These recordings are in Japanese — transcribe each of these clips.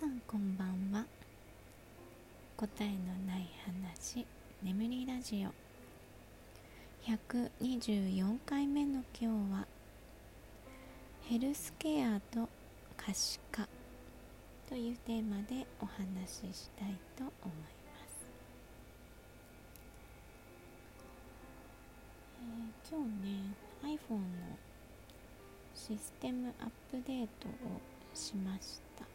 さんこんばんは。答えのない話眠りラジオ。124回目の今日はヘルスケアと可視化。というテーマでお話ししたいと思います、えー、今日ね iPhone のシステムアップデートをしました。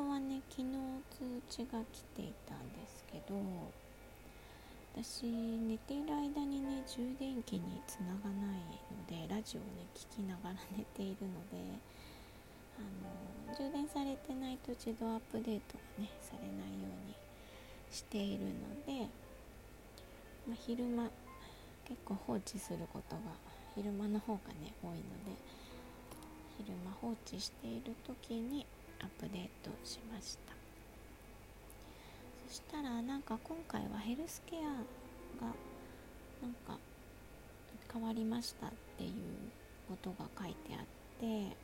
当はね昨日通知が来ていたんですけど私寝ている間にね充電器につながないのでラジオをね聞きながら寝ているのであの充電されてないと自動アップデートがねされないようにしているので、まあ、昼間結構放置することが昼間の方がね多いので昼間放置している時にアップデートしました。そしたらなんか今回はヘルスケアがなんか変わりましたっていうことが書いてあって、え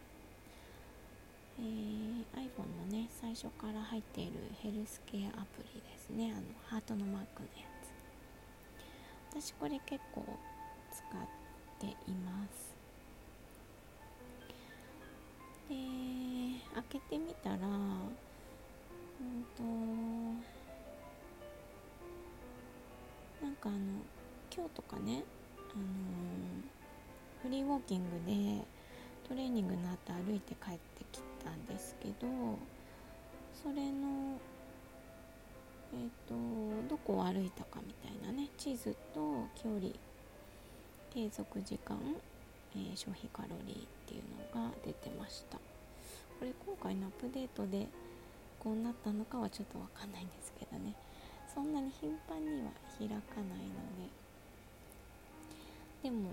ー、iPhone のね最初から入っているヘルスケアアプリですね。あのハートのマークのやつ。私これ結構使ってい開けてみたらうんとなんかあの今日とかね、あのフリーウォーキングでトレーニングの後歩いて帰ってきたんですけどそれのえっ、ー、とどこを歩いたかみたいなね地図と距離継続時間えー、消費カロリーっていうのが出てました。これ今回のアップデートでこうなったのかはちょっとわかんないんですけどね。そんなに頻繁には開かないので。でも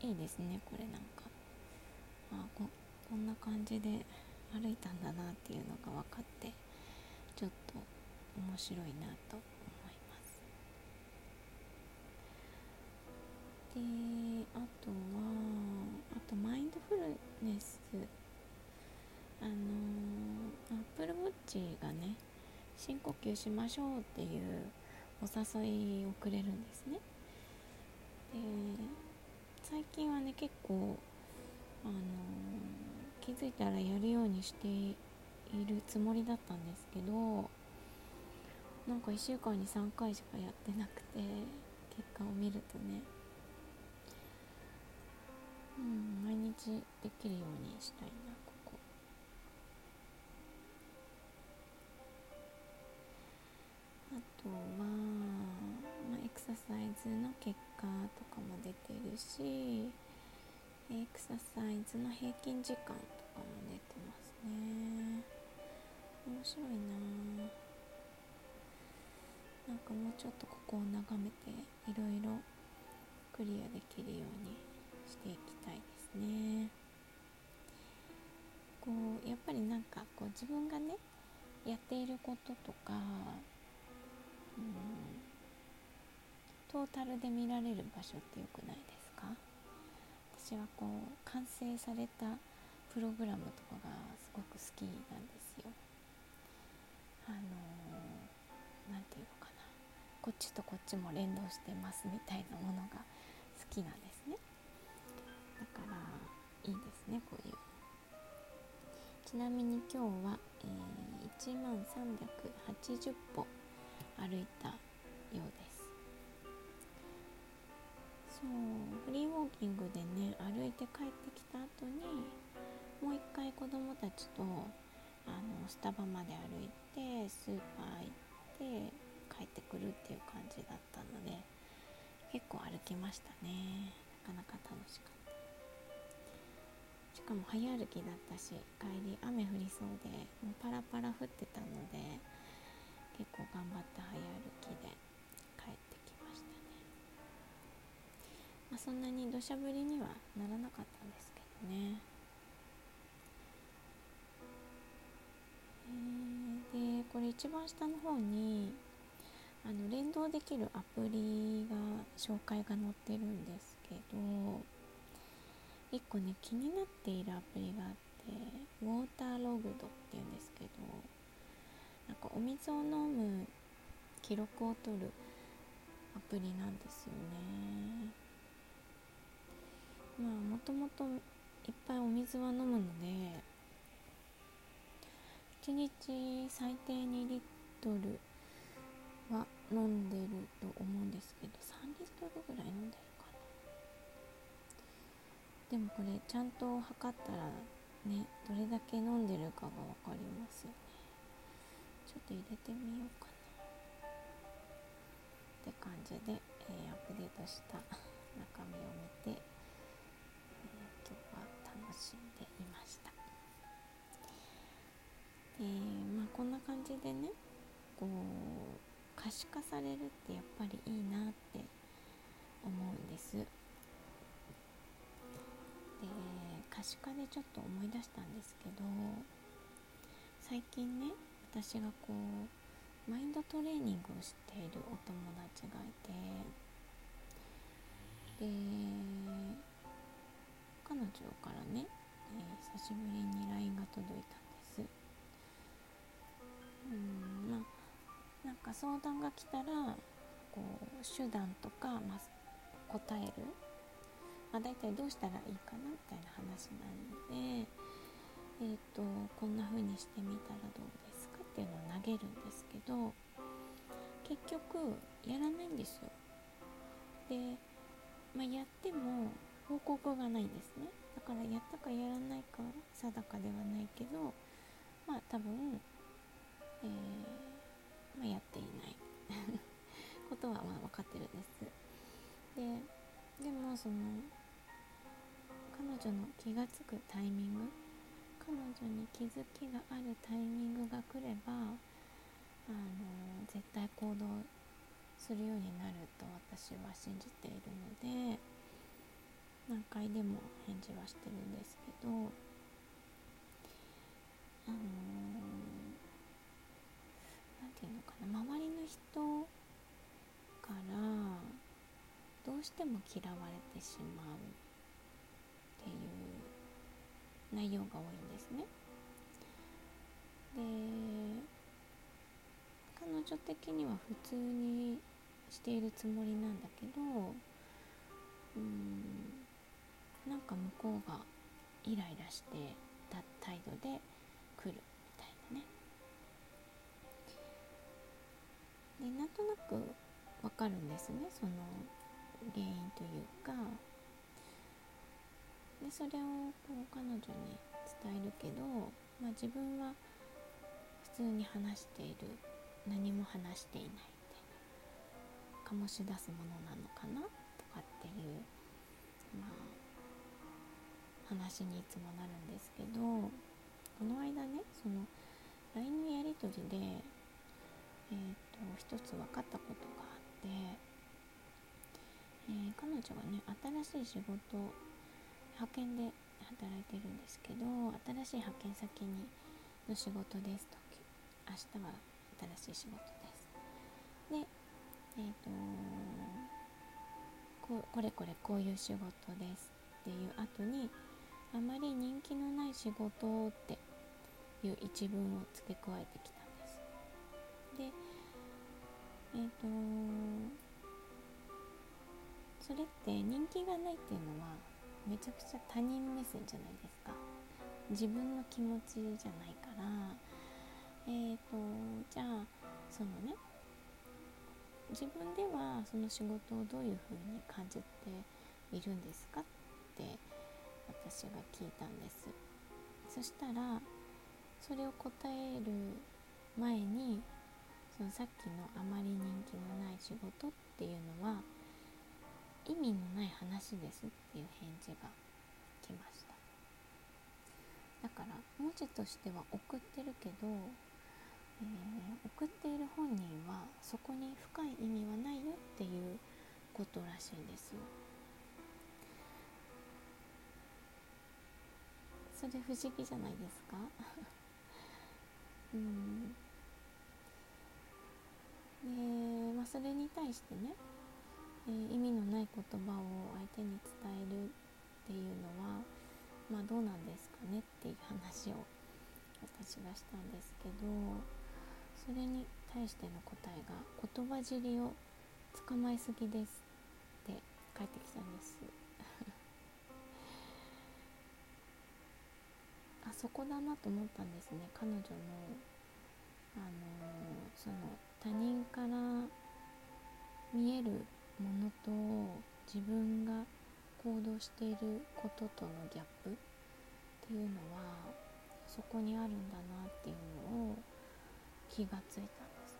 いいですねこれなんか。あここんな感じで歩いたんだなっていうのが分かってちょっと面白いなと思います。であとはあとマインドフルネスあのアップルウォッチがね深呼吸しましょうっていうお誘いをくれるんですね。で最近はね結構あの気づいたらやるようにしているつもりだったんですけどなんか1週間に3回しかやってなくて結果を見るとねうん毎日できるようにしたいな。ズの結果とかも出てるしエクササイズの平均時間とかも出てますね。面白いな。なんかもうちょっとここを眺めていろいろクリアできるようにしていきたいですね。こうやっぱりなんかこう自分がねやっていることとか、うん、トータルで見られる場所ってよくないですか？私はこう完成されたプログラムとかがすごく好きなんですよ。あの何、て言うのかな。こっちとこっちも連動してますみたいなものが好きなんですね。だからいいですねこういう。ちなみに今日は、えー、1万380歩歩いたようです。そうフリーウォーキングでね歩いて帰ってきた後にもう一回子供たちとあのスタバまで歩いてスーパー行って帰ってくるっていう感じだったので結構歩きましたね。なかなか楽しかった。しかも早歩きだったし帰り雨降りそうでもうパラパラ降ってたので結構頑張って早歩きで。あそんなに土砂降りにはならなかったんですけどね、でこれ一番下の方にあの連動できるアプリが紹介が載ってるんですけど1個ね気になっているアプリがあってウォーターログドっていうんですけどなんかお水を飲む記録を取るアプリなんですよね。まあもともといっぱいお水は飲むので1日最低2リットルは飲んでると思うんですけど3リットルぐらい飲んでるかな。でもこれちゃんと測ったらねどれだけ飲んでるかが分かりますよね。ちょっと入れてみようかな。って感じで、えー、アップデートした中身を見て、えー、まあこんな感じでねこう可視化されるってやっぱりいいなって思うんです。で可視化でちょっと思い出したんですけど最近ね私がこうマインドトレーニングをしているお友達がいてで彼女からね、えー、久しぶりに LINE が届いたうんまあなんか相談が来たらこう手段とか、まあ、答える、まあ、大体どうしたらいいかなみたいな話なので、えーと、こんな風にしてみたらどうですかっていうのを投げるんですけど結局やらないんですよ。で、まあ、やっても報告がないんですねだからやったかやらないか定かではないけどまあ多分、えーまあ、やっていない。ことはまあ分かってるんです。ででもその彼女の気が付くタイミング彼女に気づきがあるタイミングが来ればあの絶対行動するようになると私は信じているので何回でも返事はしてるんですけどあのていうのかな周りの人からどうしても嫌われてしまうっていう内容が多いんですね。で彼女的には普通にしているつもりなんだけどうんなんか向こうがイライラしてた態度で来るとなくわかるんですねその原因というか。でそれをこう彼女に伝えるけど、まあ、自分は普通に話している何も話していないみたいな醸し出すものなのかなとかっていうまあ話にいつもなるんですけどこの間ねその LINE のやり取りでえー、一つ分かったことがあって、えー、彼女がね新しい仕事派遣で働いてるんですけど新しい派遣先にの仕事ですと。明日は新しい仕事です。でえっ、ー、とここれこれこういう仕事ですっていう後にあまり人気のない仕事っていう一文を付け加えてきたんです。でえっ、ー、とそれって人気がないっていうのはめちゃくちゃ他人目線じゃないですか。自分の気持ちじゃないから。えっ、ー、とじゃあそのね自分ではその仕事をどういうふうに感じているんですかって私が聞いたんです。そしたらそれを答える前にそのさっきのあまり人気のない仕事っていうのは意味のない話ですっていう返事が来ました。だから文字としては送ってるけど、えー、送っている本人はそこに深い意味はないよっていうことらしいんですよ。それ不思議じゃないですか？うん。で、まあ、それに対してね、えー、意味のない言葉を相手に伝えるっていうのは、まあ、どうなんですかねっていう話を私がしたんですけどそれに対しての答えが「言葉尻を捕まえすぎです」って返ってきたんです。あそこだなと思ったんですね。彼女のあのその他人から見えるものと自分が行動していることとのギャップっていうのはそこにあるんだなっていうのを気がついたんです。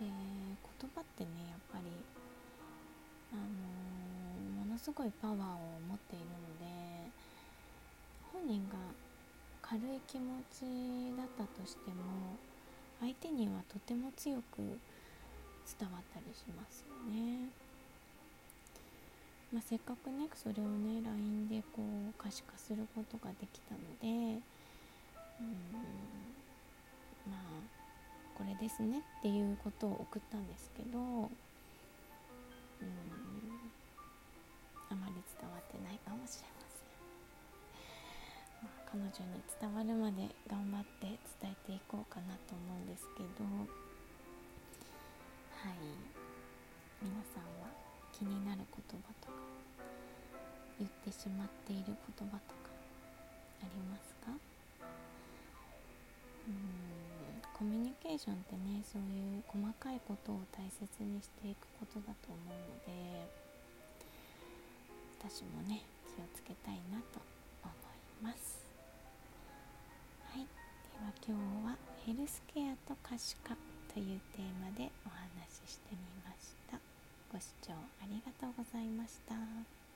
で言葉ってねやっぱりあのー、ものすごいパワーを持っているので本人が軽い気持ちだったとしても相手にはとても強く伝わったりしますよね。まあ、せっかくねそれをね LINE でこう可視化することができたのでうんまあこれですねっていうことを送ったんですけどうんあまり伝わってないかもしれません。彼女に伝わるまで頑張って伝えていこうかなと思うんですけどはい。皆さんは気になる言葉とか言ってしまっている言葉とかありますか？うん。コミュニケーションってねそういう細かいことを大切にしていくことだと思うので私もね気をつけたいなと思います。はい。では今日はヘルスケアと可視化というテーマでお話ししてみました。ご視聴ありがとうございました。